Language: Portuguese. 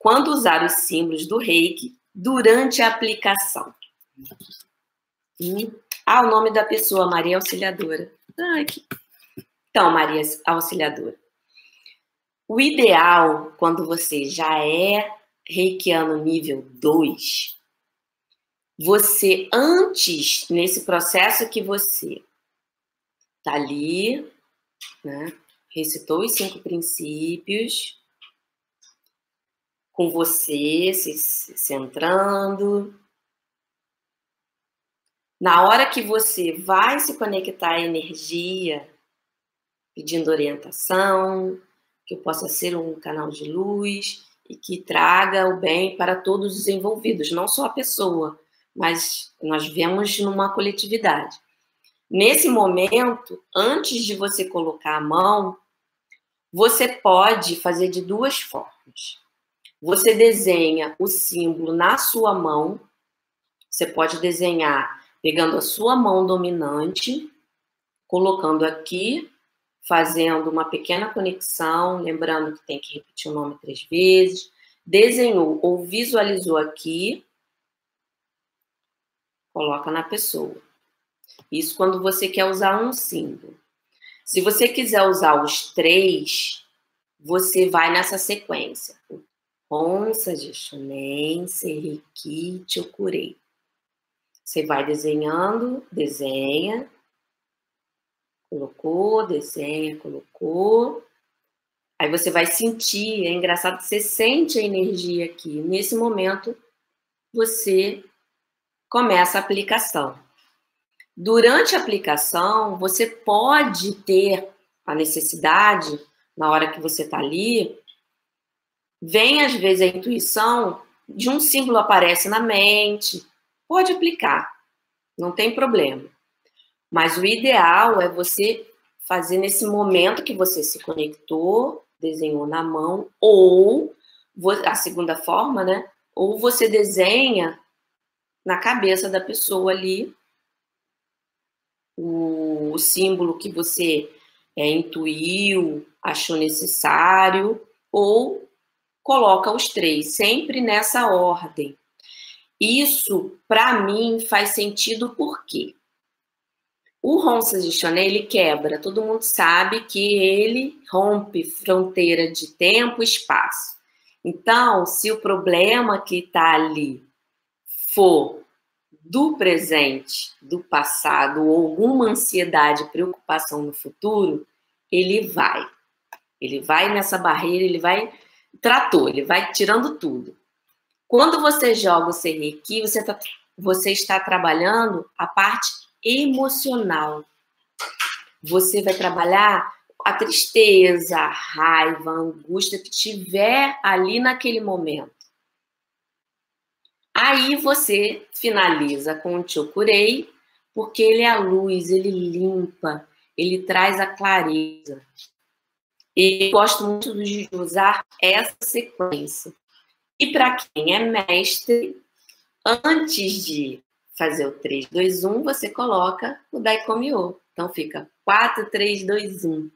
quando usar os símbolos do reiki durante a aplicação. Ah, o nome da pessoa, Maria Auxiliadora. Então, Maria Auxiliadora. O ideal, quando você já é reikiano nível 2, você, antes, nesse processo que você tá ali, né, recitou os cinco princípios, com você, se centrando. Na hora que você vai se conectar à energia, pedindo orientação, que eu possa ser um canal de luz e que traga o bem para todos os envolvidos, não só a pessoa, mas nós vemos numa coletividade. Nesse momento, antes de você colocar a mão, você pode fazer de duas formas. Você desenha o símbolo na sua mão. Você pode desenhar pegando a sua mão dominante, colocando aqui, fazendo uma pequena conexão, lembrando que tem que repetir o nome três vezes. Desenhou ou visualizou aqui, coloca na pessoa. Isso quando você quer usar um símbolo. Se você quiser usar os três, você vai nessa sequência. Onça de Shunen, Seriki, Chokurei. Você vai desenhando, desenha, colocou, desenha, colocou. Aí você vai sentir, é engraçado que você sente a energia aqui. Nesse momento, você começa a aplicação. Durante a aplicação, você pode ter a necessidade, na hora que você está ali, vem às vezes a intuição de um símbolo aparece na mente, pode aplicar, não tem problema. Mas o ideal é você fazer nesse momento que você se conectou, desenhou na mão, ou a segunda forma, né? Ou você desenha na cabeça da pessoa ali o, símbolo que você é, intuiu, achou necessário, ou coloca os três, sempre nessa ordem. Isso, para mim, faz sentido porque o Ronça de ele quebra, todo mundo sabe que ele rompe fronteira de tempo e espaço. Então, se o problema que está ali for do presente, do passado, ou alguma ansiedade, preocupação no futuro, ele vai. Ele vai nessa barreira, ele vai trator, ele vai tirando tudo. Quando você joga o Serrequi, você, tá, você está trabalhando a parte emocional. Você vai trabalhar a tristeza, a raiva, a angústia que tiver ali naquele momento. Aí você finaliza com o Chokurei, porque ele é a luz, ele limpa, ele traz a clareza. E gosto muito de usar essa sequência. E para quem é mestre, antes de fazer o 3, 2, 1, você coloca o Daikomyo. Então fica 4, 3, 2, 1.